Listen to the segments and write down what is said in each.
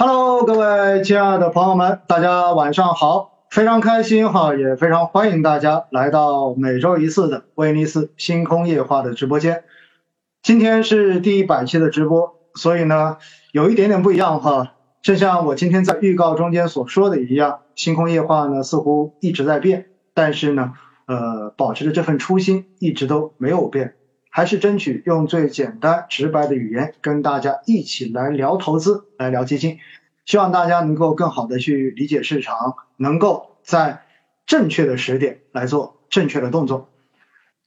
Hello，各位亲爱的朋友们，大家晚上好，非常开心哈，也非常欢迎大家来到每周一次的威尼斯星空夜话的直播间。今天是第一百期的直播，所以呢有一点点不一样哈。正像我今天在预告中间所说的一样，星空夜话呢似乎一直在变，但是呢，呃，保持着这份初心一直都没有变。还是争取用最简单直白的语言跟大家一起来聊投资，来聊基金，希望大家能够更好的去理解市场，能够在正确的时点来做正确的动作。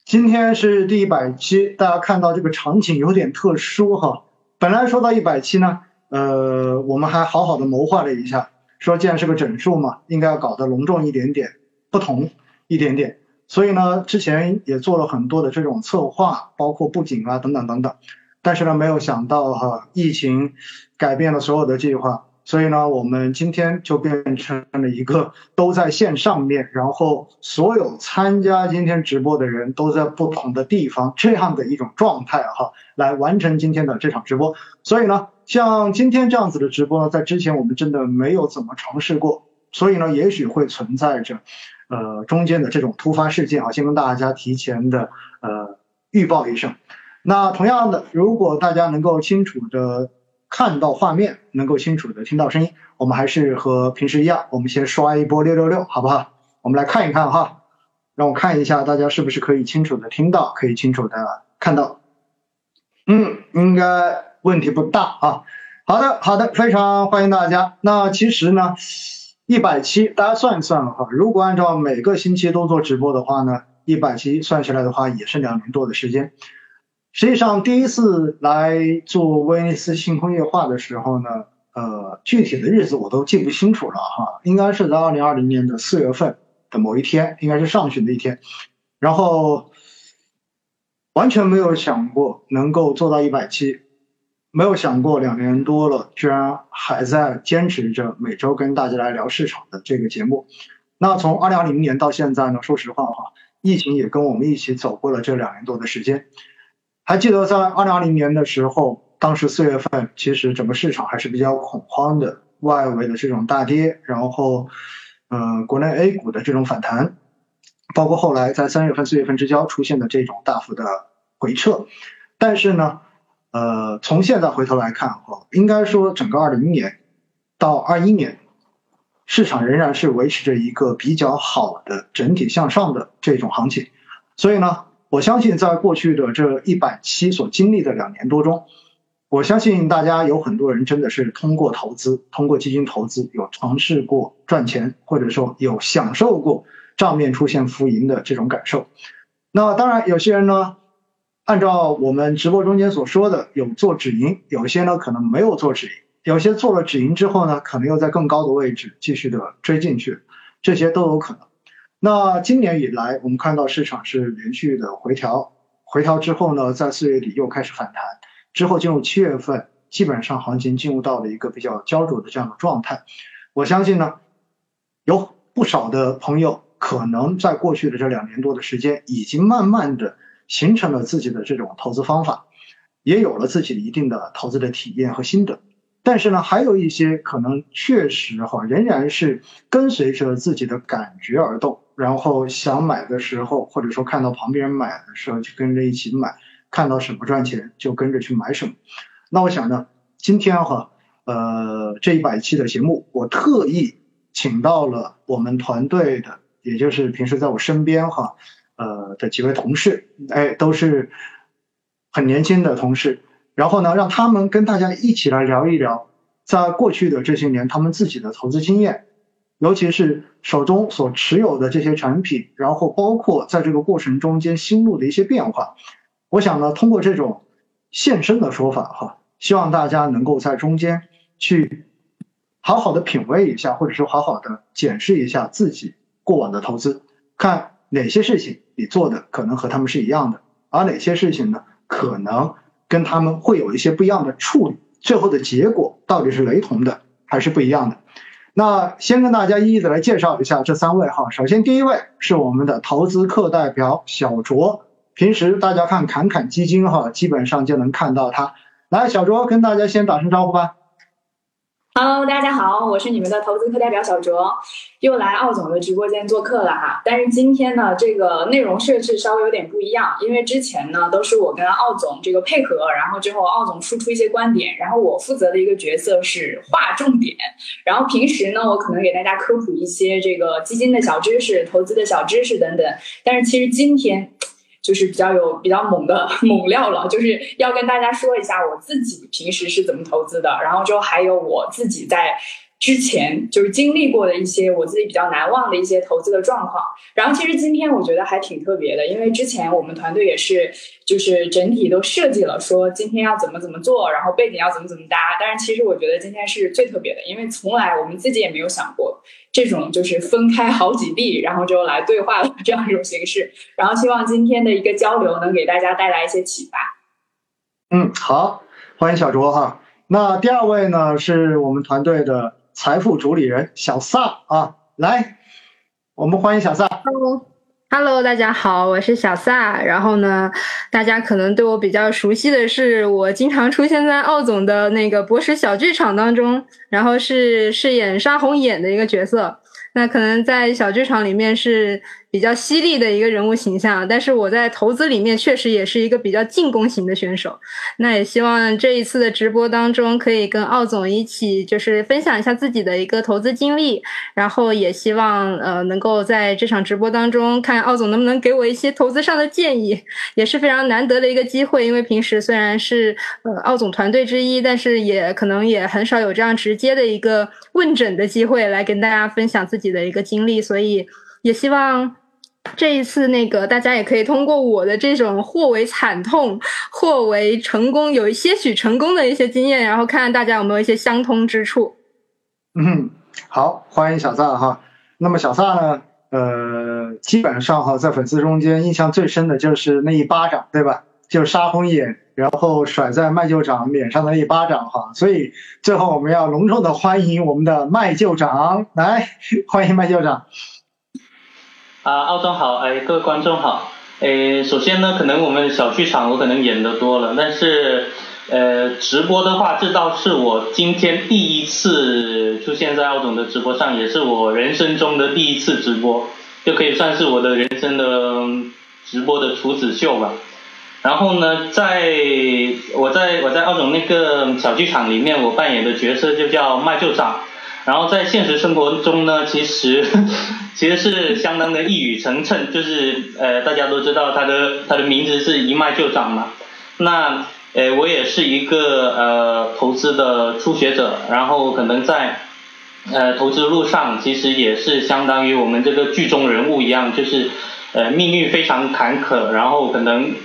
今天是第一百期，大家看到这个场景有点特殊哈。本来说到一百期呢，呃，我们还好好的谋划了一下，说既然是个整数嘛，应该要搞得隆重一点点，不同一点点。所以呢，之前也做了很多的这种策划，包括布景啊等等等等，但是呢，没有想到哈，疫情改变了所有的计划，所以呢，我们今天就变成了一个都在线上面，然后所有参加今天直播的人都在不同的地方这样的一种状态哈，来完成今天的这场直播。所以呢，像今天这样子的直播呢，在之前我们真的没有怎么尝试过，所以呢，也许会存在着。呃，中间的这种突发事件啊，先跟大家提前的呃预报一声。那同样的，如果大家能够清楚的看到画面，能够清楚的听到声音，我们还是和平时一样，我们先刷一波六六六，好不好？我们来看一看哈，让我看一下大家是不是可以清楚的听到，可以清楚的看到。嗯，应该问题不大啊。好的，好的，非常欢迎大家。那其实呢。一百期，大家算一算哈，如果按照每个星期都做直播的话呢，一百期算下来的话也是两年多的时间。实际上，第一次来做威尼斯星空夜话的时候呢，呃，具体的日子我都记不清楚了哈，应该是在二零二零年的四月份的某一天，应该是上旬的一天，然后完全没有想过能够做到一百期。没有想过两年多了，居然还在坚持着每周跟大家来聊市场的这个节目。那从二零二零年到现在呢，说实话哈，疫情也跟我们一起走过了这两年多的时间。还记得在二零二零年的时候，当时四月份其实整个市场还是比较恐慌的，外围的这种大跌，然后嗯，国内 A 股的这种反弹，包括后来在三月份、四月份之交出现的这种大幅的回撤，但是呢。呃，从现在回头来看，哈，应该说整个二零年到二一年，市场仍然是维持着一个比较好的整体向上的这种行情。所以呢，我相信在过去的这一百期所经历的两年多中，我相信大家有很多人真的是通过投资，通过基金投资，有尝试过赚钱，或者说有享受过账面出现浮盈的这种感受。那当然，有些人呢。按照我们直播中间所说的，有做止盈，有些呢可能没有做止盈，有些做了止盈之后呢，可能又在更高的位置继续的追进去，这些都有可能。那今年以来，我们看到市场是连续的回调，回调之后呢，在四月底又开始反弹，之后进入七月份，基本上行情进入到了一个比较焦灼的这样的状态。我相信呢，有不少的朋友可能在过去的这两年多的时间，已经慢慢的。形成了自己的这种投资方法，也有了自己一定的投资的体验和心得。但是呢，还有一些可能确实哈，仍然是跟随着自己的感觉而动，然后想买的时候，或者说看到旁边人买的时候，就跟着一起买，看到什么赚钱就跟着去买什么。那我想呢，今天哈，呃，这一百期的节目，我特意请到了我们团队的，也就是平时在我身边哈。呃的几位同事，哎，都是很年轻的同事。然后呢，让他们跟大家一起来聊一聊，在过去的这些年，他们自己的投资经验，尤其是手中所持有的这些产品，然后包括在这个过程中间心路的一些变化。我想呢，通过这种现身的说法哈，希望大家能够在中间去好好的品味一下，或者是好好的检视一下自己过往的投资，看。哪些事情你做的可能和他们是一样的，而哪些事情呢，可能跟他们会有一些不一样的处理，最后的结果到底是雷同的还是不一样的？那先跟大家一一的来介绍一下这三位哈。首先第一位是我们的投资课代表小卓，平时大家看侃侃基金哈，基本上就能看到他。来，小卓跟大家先打声招呼吧。Hello，大家好，我是你们的投资课代表小卓，又来奥总的直播间做客了哈。但是今天呢，这个内容设置稍微有点不一样，因为之前呢都是我跟奥总这个配合，然后之后奥总输出一些观点，然后我负责的一个角色是划重点，然后平时呢我可能给大家科普一些这个基金的小知识、投资的小知识等等。但是其实今天。就是比较有比较猛的猛料了，就是要跟大家说一下我自己平时是怎么投资的，然后之后还有我自己在之前就是经历过的一些我自己比较难忘的一些投资的状况。然后其实今天我觉得还挺特别的，因为之前我们团队也是就是整体都设计了说今天要怎么怎么做，然后背景要怎么怎么搭。但是其实我觉得今天是最特别的，因为从来我们自己也没有想过。这种就是分开好几地，然后就来对话的这样一种形式，然后希望今天的一个交流能给大家带来一些启发。嗯，好，欢迎小卓哈。那第二位呢，是我们团队的财富主理人小萨啊，来，我们欢迎小萨。Hello。Hello，大家好，我是小撒。然后呢，大家可能对我比较熟悉的是，我经常出现在奥总的那个博识小剧场当中，然后是饰演沙红眼的一个角色。那可能在小剧场里面是。比较犀利的一个人物形象，但是我在投资里面确实也是一个比较进攻型的选手。那也希望这一次的直播当中，可以跟奥总一起就是分享一下自己的一个投资经历，然后也希望呃能够在这场直播当中，看奥总能不能给我一些投资上的建议，也是非常难得的一个机会。因为平时虽然是呃奥总团队之一，但是也可能也很少有这样直接的一个问诊的机会来跟大家分享自己的一个经历，所以也希望。这一次，那个大家也可以通过我的这种或为惨痛，或为成功，有一些许成功的一些经验，然后看看大家有没有一些相通之处。嗯，好，欢迎小萨哈。那么小萨呢，呃，基本上哈，在粉丝中间印象最深的就是那一巴掌，对吧？就杀红眼，然后甩在麦舅长脸上的那一巴掌哈。所以最后我们要隆重的欢迎我们的麦舅长来，欢迎麦舅长。啊，奥总好，哎，各位观众好，哎，首先呢，可能我们小剧场我可能演的多了，但是，呃，直播的话，这倒是我今天第一次出现在奥总的直播上，也是我人生中的第一次直播，就可以算是我的人生的直播的处子秀吧。然后呢，在我在我在奥总那个小剧场里面，我扮演的角色就叫麦舅长。然后在现实生活中呢，其实 其实是相当的一语成谶，就是呃大家都知道他的他的名字是一脉就长嘛。那呃我也是一个呃投资的初学者，然后可能在呃投资路上，其实也是相当于我们这个剧中人物一样，就是呃命运非常坎坷，然后可能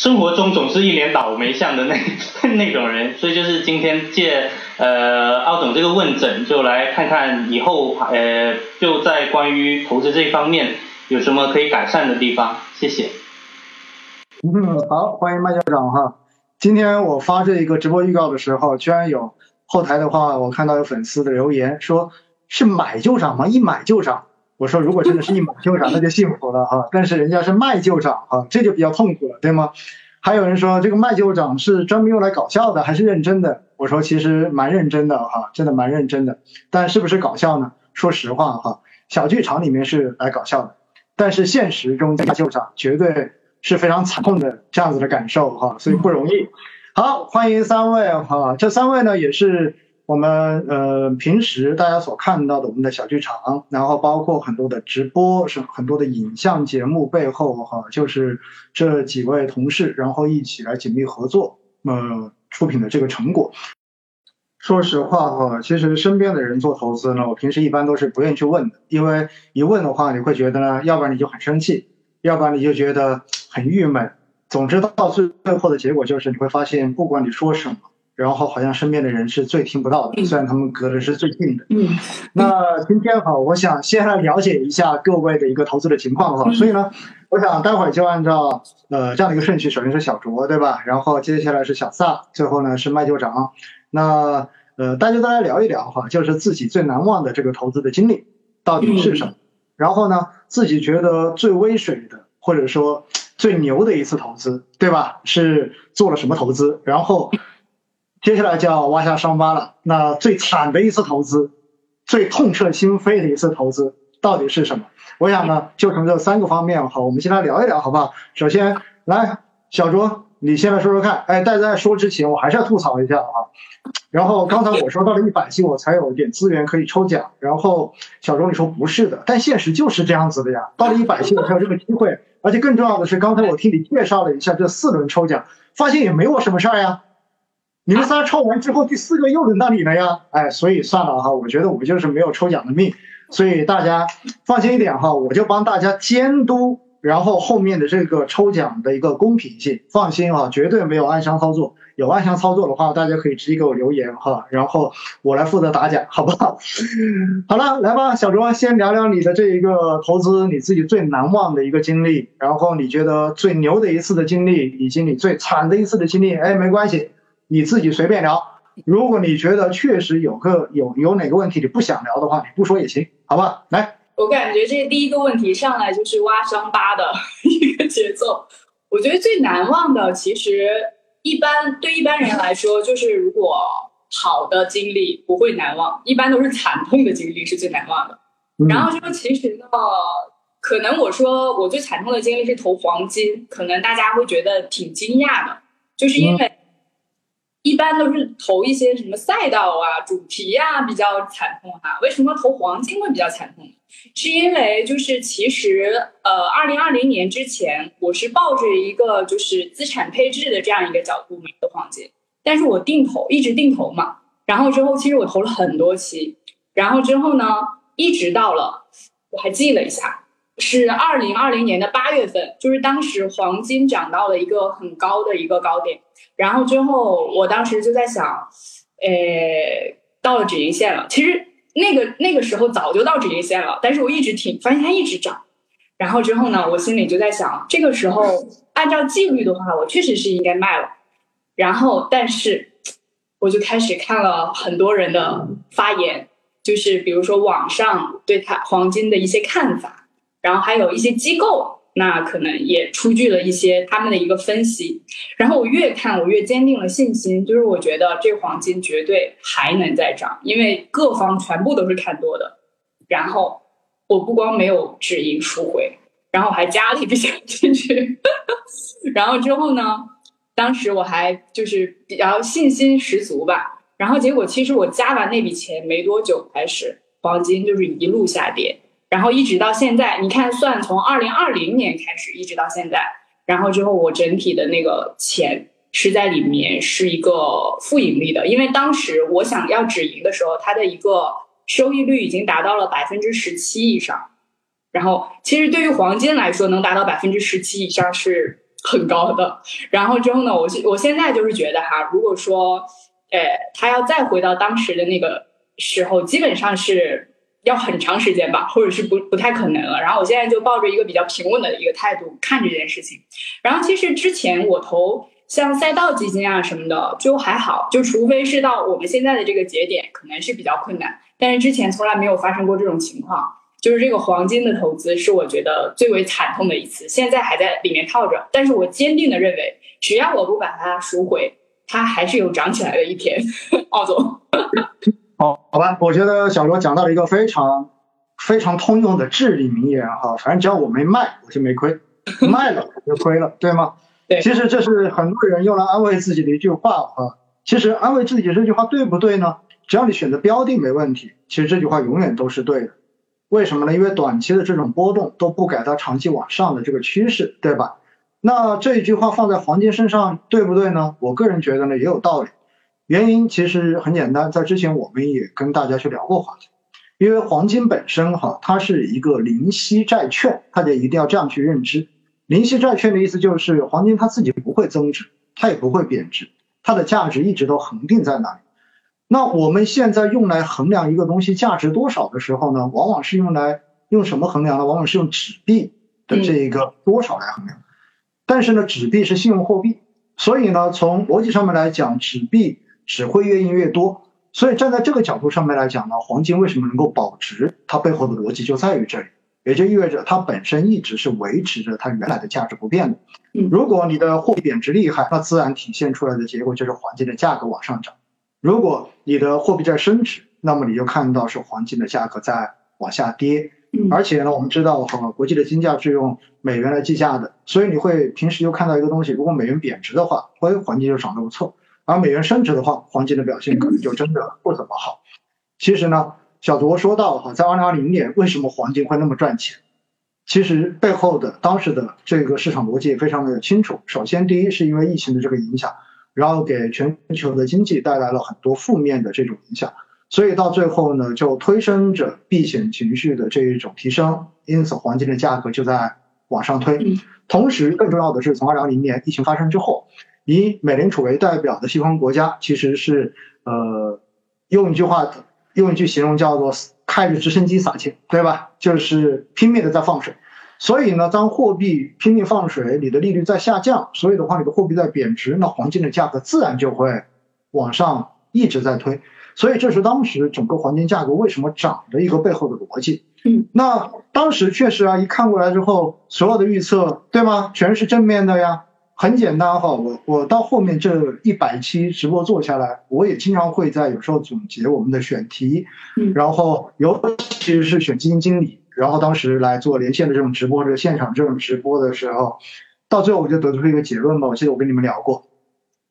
生活中总是一脸倒霉相的那 那种人，所以就是今天借。呃，奥总这个问诊就来看看以后呃，就在关于投资这一方面有什么可以改善的地方，谢谢。嗯，好，欢迎麦校长哈。今天我发这一个直播预告的时候，居然有后台的话，我看到有粉丝的留言说是买就涨吗？一买就涨。我说如果真的是一买就涨，那就幸福了哈。但是人家是卖就涨哈，这就比较痛苦了，对吗？还有人说这个卖就涨是专门用来搞笑的，还是认真的？我说其实蛮认真的哈，真的蛮认真的。但是不是搞笑呢？说实话哈，小剧场里面是来搞笑的，但是现实中卖就涨绝对是非常惨痛的这样子的感受哈，所以不容易。好，欢迎三位哈，这三位呢也是。我们呃平时大家所看到的我们的小剧场，然后包括很多的直播，是很多的影像节目背后哈，就是这几位同事，然后一起来紧密合作，呃出品的这个成果。说实话哈，其实身边的人做投资呢，我平时一般都是不愿意去问的，因为一问的话，你会觉得呢，要不然你就很生气，要不然你就觉得很郁闷。总之到最最后的结果就是，你会发现不管你说什么。然后好像身边的人是最听不到的，虽然他们隔的是最近的。嗯，那今天哈，我想先来了解一下各位的一个投资的情况哈。所以呢，我想待会儿就按照呃这样的一个顺序，首先是小卓对吧？然后接下来是小萨，最后呢是麦队长。那呃大家都来聊一聊哈，就是自己最难忘的这个投资的经历到底是什么？然后呢，自己觉得最威水的或者说最牛的一次投资对吧？是做了什么投资？然后。接下来就要挖下伤疤了。那最惨的一次投资，最痛彻心扉的一次投资，到底是什么？我想呢，就从这三个方面好，我们先来聊一聊，好不好？首先来，小卓，你先来说说看。哎，但在说之前，我还是要吐槽一下啊。然后刚才我说到了一百期，我才有一点资源可以抽奖。然后小卓你说不是的，但现实就是这样子的呀。到了一百期，我才有这个机会。而且更重要的是，刚才我听你介绍了一下这四轮抽奖，发现也没我什么事儿呀。你们仨抽完之后，第四个又轮到你了呀。哎，所以算了哈，我觉得我就是没有抽奖的命。所以大家放心一点哈，我就帮大家监督。然后后面的这个抽奖的一个公平性，放心啊，绝对没有暗箱操作。有暗箱操作的话，大家可以直接给我留言哈，然后我来负责打奖，好不好？好了，来吧，小卓，先聊聊你的这一个投资，你自己最难忘的一个经历，然后你觉得最牛的一次的经历，以及你最惨的一次的经历。哎，没关系，你自己随便聊。如果你觉得确实有个有有哪个问题你不想聊的话，你不说也行，好吧？来。我感觉这第一个问题上来就是挖伤疤的 一个节奏。我觉得最难忘的，其实一般对一般人来说，就是如果好的经历不会难忘，一般都是惨痛的经历是最难忘的。然后说其实呢，可能我说我最惨痛的经历是投黄金，可能大家会觉得挺惊讶的，就是因为。一般都是投一些什么赛道啊、主题啊比较惨痛哈。为什么投黄金会比较惨痛？是因为就是其实呃，二零二零年之前，我是抱着一个就是资产配置的这样一个角度买的黄金，但是我定投一直定投嘛。然后之后其实我投了很多期，然后之后呢，一直到了我还记了一下，是二零二零年的八月份，就是当时黄金涨到了一个很高的一个高点。然后之后，我当时就在想，呃，到了止盈线了。其实那个那个时候早就到止盈线了，但是我一直挺发现它一直涨。然后之后呢，我心里就在想，这个时候按照纪律的话，我确实是应该卖了。然后，但是我就开始看了很多人的发言，就是比如说网上对它黄金的一些看法，然后还有一些机构。那可能也出具了一些他们的一个分析，然后我越看我越坚定了信心，就是我觉得这黄金绝对还能再涨，因为各方全部都是看多的。然后我不光没有止盈赎回，然后还加了一笔钱进去。然后之后呢，当时我还就是比较信心十足吧。然后结果其实我加完那笔钱没多久，开始黄金就是一路下跌。然后一直到现在，你看，算从二零二零年开始，一直到现在，然后之后我整体的那个钱是在里面是一个负盈利的，因为当时我想要止盈的时候，它的一个收益率已经达到了百分之十七以上。然后其实对于黄金来说，能达到百分之十七以上是很高的。然后之后呢，我我现在就是觉得哈，如果说，呃，它要再回到当时的那个时候，基本上是。要很长时间吧，或者是不不太可能了。然后我现在就抱着一个比较平稳的一个态度看这件事情。然后其实之前我投像赛道基金啊什么的就还好，就除非是到我们现在的这个节点，可能是比较困难。但是之前从来没有发生过这种情况，就是这个黄金的投资是我觉得最为惨痛的一次，现在还在里面套着。但是我坚定的认为，只要我不把它赎回，它还是有涨起来的一天。奥总。好，好吧，我觉得小罗讲到了一个非常非常通用的至理名言哈，反正只要我没卖，我就没亏；卖了我就亏了，对吗？对。其实这是很多人用来安慰自己的一句话啊。其实安慰自己这句话对不对呢？只要你选择标的没问题，其实这句话永远都是对的。为什么呢？因为短期的这种波动都不改它长期往上的这个趋势，对吧？那这一句话放在黄金身上对不对呢？我个人觉得呢也有道理。原因其实很简单，在之前我们也跟大家去聊过话题，因为黄金本身哈，它是一个零息债券，大家一定要这样去认知。零息债券的意思就是黄金它自己不会增值，它也不会贬值，它的价值一直都恒定在那里。那我们现在用来衡量一个东西价值多少的时候呢，往往是用来用什么衡量呢？往往是用纸币的这一个多少来衡量。但是呢，纸币是信用货币，所以呢，从逻辑上面来讲，纸币。只会越印越多，所以站在这个角度上面来讲呢，黄金为什么能够保值？它背后的逻辑就在于这里。也就意味着它本身一直是维持着它原来的价值不变的。嗯如果你的货币贬值厉害，那自然体现出来的结果就是黄金的价格往上涨；如果你的货币在升值，那么你就看到是黄金的价格在往下跌。嗯而且呢，我们知道哈，国际的金价是用美元来计价的，所以你会平时就看到一个东西，如果美元贬值的话，哎，黄金就涨得不错；而美元升值的话，黄金的表现可能就真的不怎么好。其实呢，小卓说到哈，在二零二零年为什么黄金会那么赚钱？其实背后的当时的这个市场逻辑也非常的清楚。首先，第一是因为疫情的这个影响，然后给全球的经济带来了很多负面的这种影响。所以到最后呢，就推升着避险情绪的这一种提升，因此黄金的价格就在往上推。嗯同时，更重要的是，从二零二零年疫情发生之后，以美联储为代表的西方国家其实是呃，用一句话，用一句形容叫做开着直升机撒钱，对吧？就是拼命的在放水。所以呢，当货币拼命放水，你的利率在下降，所以的话，你的货币在贬值，那黄金的价格自然就会往上一直在推。所以这是当时整个黄金价格为什么涨的一个背后的逻辑。嗯，那当时确实啊，一看过来之后，所有的预测，对吗？全是正面的呀。很简单哈，我我到后面这一百期直播做下来，我也经常会在有时候总结我们的选题，嗯然后尤其是选基金经理，然后当时来做连线的这种直播，这个现场这种直播的时候，到最后我就得出一个结论吧，我记得我跟你们聊过，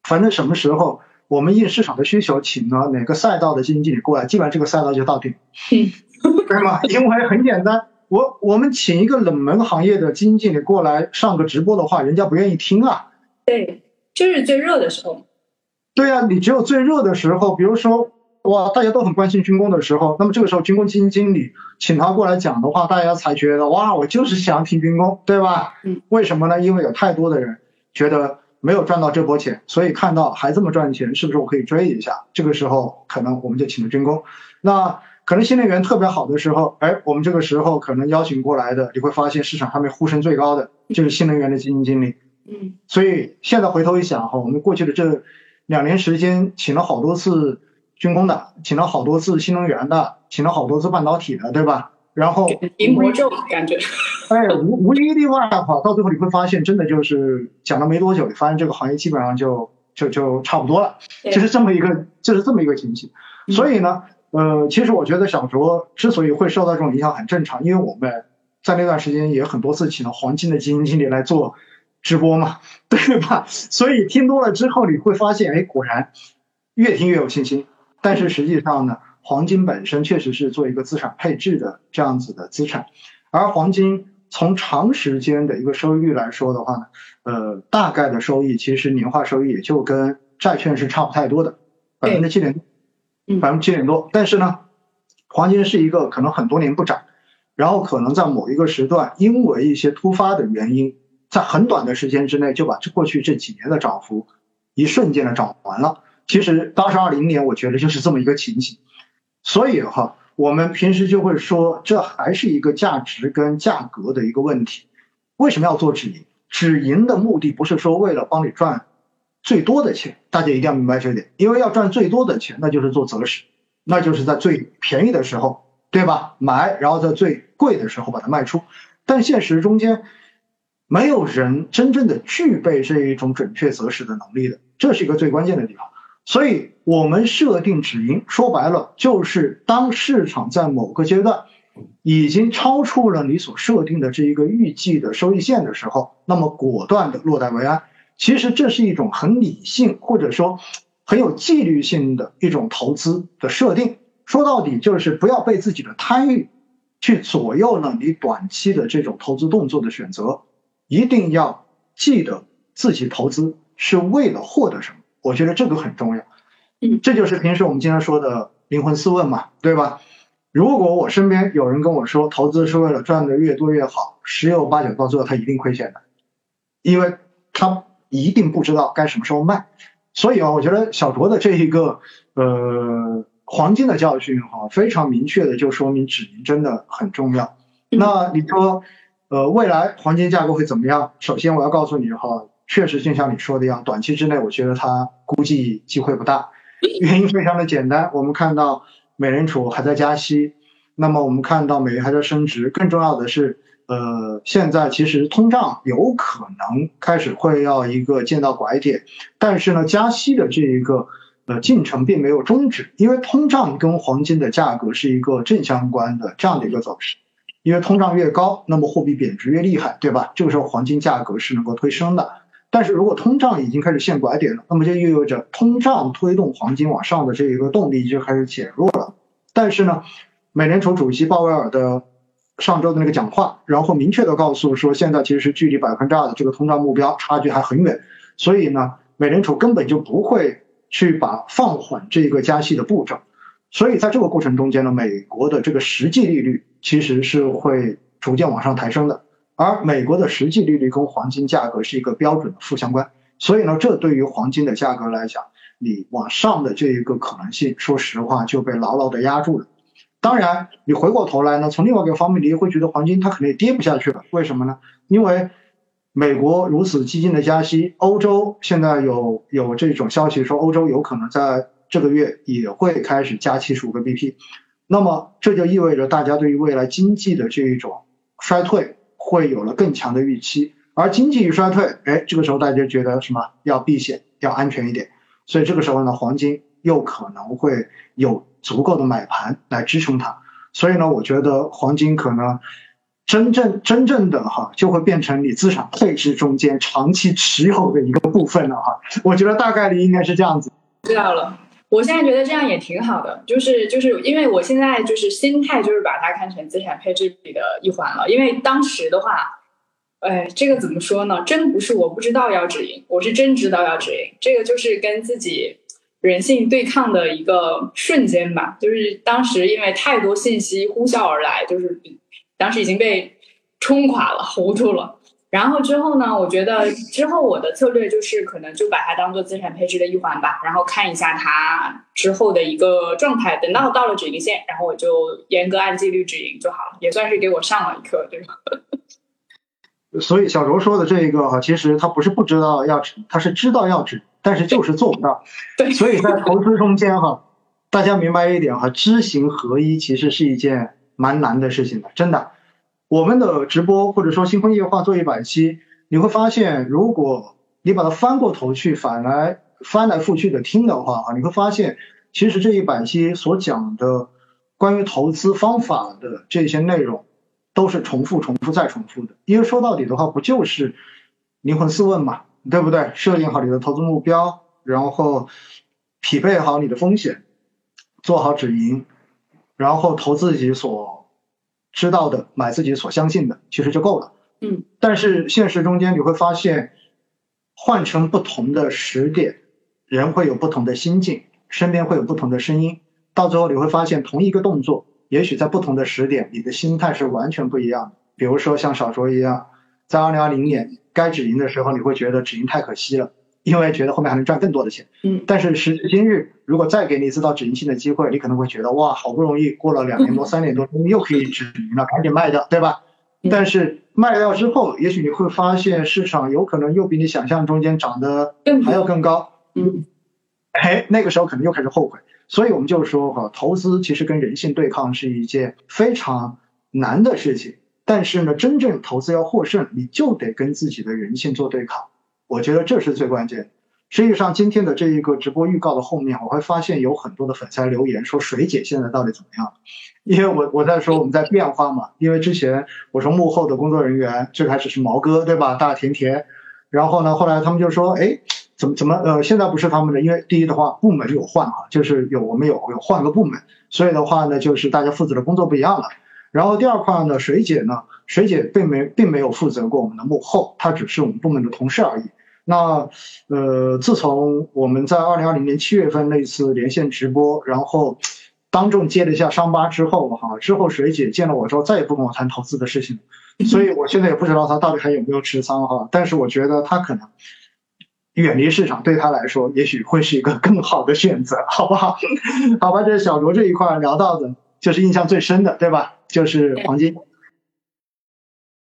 反正什么时候我们应市场的需求，请了哪个赛道的基金经理过来，基本上这个赛道就到顶，嗯 对吗？因为很简单，我我们请一个冷门行业的基金经理过来上个直播的话，人家不愿意听啊。对，就是最热的时候。对呀、你只有最热的时候，比如说哇，大家都很关心军工的时候，那么这个时候军工基金经理请他过来讲的话，大家才觉得哇，我就是想听军工，对吧？嗯，为什么呢？因为有太多的人觉得没有赚到这波钱，所以看到还这么赚钱，是不是我可以追一下？这个时候可能我们就请了军工。那可能新能源特别好的时候，哎，我们这个时候可能邀请过来的，你会发现市场上面呼声最高的就是新能源的基金经理。嗯所以现在回头一想哈，我们过去的这两年时间，请了好多次军工的，请了好多次新能源的，请了好多次半导体的，对吧？然后临魔咒感觉。哎，无无一例外哈，到最后你会发现，真的就是讲了没多久，你发现这个行业基本上就就就差不多了，就是这么一个就是这么一个情形。嗯所以呢，呃，其实我觉得小卓之所以会受到这种影响很正常，因为我们在那段时间也很多次请了黄金的基金经理来做直播嘛，对吧？所以听多了之后，你会发现，哎，果然越听越有信心。但是实际上呢，黄金本身确实是做一个资产配置的这样子的资产，而黄金从长时间的一个收益率来说的话呢，呃，大概的收益其实年化收益也就跟债券是差不太多的，百分之七点，百分之七点多。但是呢，黄金是一个可能很多年不涨，然后可能在某一个时段因为一些突发的原因，在很短的时间之内就把这过去这几年的涨幅一瞬间的涨完了。其实当时二零年我觉得就是这么一个情形，所以哈，我们平时就会说，这还是一个价值跟价格的一个问题。为什么要做止盈？止盈的目的不是说为了帮你赚最多的钱，大家一定要明白这一点，因为要赚最多的钱，那就是做择时，那就是在最便宜的时候，对吧？买，然后在最贵的时候把它卖出。但现实中间，没有人真正的具备这一种准确择时的能力的，这是一个最关键的地方。所以，我们设定止盈，说白了就是当市场在某个阶段已经超出了你所设定的这一个预计的收益线的时候，那么果断的落袋为安。其实这是一种很理性或者说很有纪律性的一种投资的设定。说到底就是不要被自己的贪欲去左右了你短期的这种投资动作的选择，一定要记得自己投资是为了获得什么。我觉得这个很重要。嗯，这就是平时我们经常说的灵魂四问嘛，对吧？如果我身边有人跟我说投资是为了赚的越多越好，十有八九到最后他一定亏钱的，因为他一定不知道该什么时候卖。所以啊，我觉得小卓的这一个呃黄金的教训哈、非常明确的就说明止盈真的很重要。嗯那你说呃未来黄金价格会怎么样？首先我要告诉你哈，确实就像你说的一样，短期之内我觉得它估计机会不大。原因非常的简单，我们看到美联储还在加息，那么我们看到美元还在升值，更重要的是，呃，现在其实通胀有可能开始会要一个见到拐点，但是呢，加息的这一个呃进程并没有终止，因为通胀跟黄金的价格是一个正相关的这样的一个走势。因为通胀越高，那么货币贬值越厉害，对吧？这个时候黄金价格是能够推升的。但是如果通胀已经开始现拐点了，那么就意味着通胀推动黄金往上的这一个动力就开始减弱了。但是呢，美联储主席鲍威尔的上周的那个讲话，然后明确的告诉说，现在其实是距离百分之二的这个通胀目标差距还很远，所以呢，美联储根本就不会去把放缓这个加息的步骤。所以在这个过程中间呢，美国的这个实际利率其实是会逐渐往上抬升的，而美国的实际利率跟黄金价格是一个标准的负相关，所以呢，这对于黄金的价格来讲，你往上的这一个可能性，说实话就被牢牢的压住了。当然，你回过头来呢，从另外一个方面，你也会觉得黄金它肯定跌不下去了。为什么呢？因为美国如此激进的加息，欧洲现在有有这种消息说，欧洲有可能在。这个月也会开始加七十五个 BP，那么这就意味着大家对于未来经济的这一种衰退会有了更强的预期，而经济一衰退，哎，这个时候大家觉得什么要避险，要安全一点，所以这个时候呢，黄金又可能会有足够的买盘来支撑它，所以呢，我觉得黄金可能真正真正的哈就会变成你资产配置中间长期持有的一个部分了哈，我觉得大概率应该是这样子。知道了。我现在觉得这样也挺好的，就是就是因为我现在就是心态就是把它看成资产配置里的一环了。因为当时的话，哎，这个怎么说呢？真不是我不知道要止盈，我是真知道要止盈。这个就是跟自己人性对抗的一个瞬间吧。就是当时因为太多信息呼啸而来，就是当时已经被冲垮了，糊涂了。然后之后呢？我觉得之后我的策略就是可能就把它当做资产配置的一环吧，然后看一下它之后的一个状态。等到到了止盈线，然后我就严格按纪律止盈就好了，也算是给我上了一课，对吧？所以小柔说的这一个哈，其实他不是不知道要止，他是知道要止，但是就是做不到。对，所以在投资中间哈，大家明白一点哈，知行合一其实是一件蛮难的事情的，真的。我们的直播或者说星空夜话做一百期，你会发现，如果你把它翻过头去，反来翻来覆去的听的话啊，你会发现，其实这一百期所讲的关于投资方法的这些内容，都是重复、重复再重复的。因为说到底的话，不就是灵魂四问嘛，对不对？设定好你的投资目标，然后匹配好你的风险，做好止盈，然后投自己所。知道的买自己所相信的，其实就够了。嗯，但是现实中间你会发现，换成不同的时点，人会有不同的心境，身边会有不同的声音，到最后你会发现，同一个动作，也许在不同的时点，你的心态是完全不一样的。比如说像小卓一样，在二零二零年该止盈的时候，你会觉得止盈太可惜了。因为觉得后面还能赚更多的钱，嗯，但是时至今日，如果再给你一次到止盈性的机会，你可能会觉得哇，好不容易过了两年多、三年多，终于又可以止盈了，赶紧卖掉，对吧？但是卖掉之后，也许你会发现市场有可能又比你想象中间涨得还要更高，嗯，哎，那个时候可能又开始后悔。所以我们就说哈，投资其实跟人性对抗是一件非常难的事情，但是呢，真正投资要获胜，你就得跟自己的人性做对抗。我觉得这是最关键。实际上，今天的这一个直播预告的后面，我会发现有很多的粉丝留言说：“水姐现在到底怎么样？”因为我我在说我们在变化嘛。因为之前我说幕后的工作人员最开始是毛哥，对吧？大甜甜。然后呢，后来他们就说：“哎，怎么怎么呃，现在不是他们的？因为第一的话，部门有换啊，就是有我们有有换个部门，所以的话呢，就是大家负责的工作不一样了。然后第二块呢，水姐呢，水姐并没并没有负责过我们的幕后，她只是我们部门的同事而已。”那，呃，自从我们在二零二零年七月份那次连线直播，然后当众揭了一下伤疤之后，哈，之后水姐见了我之后，再也不跟我谈投资的事情，所以我现在也不知道她到底还有没有持仓哈，但是我觉得她可能远离市场，对她来说也许会是一个更好的选择，好不好？好吧，这是小罗这一块聊到的，就是印象最深的，对吧？就是黄金。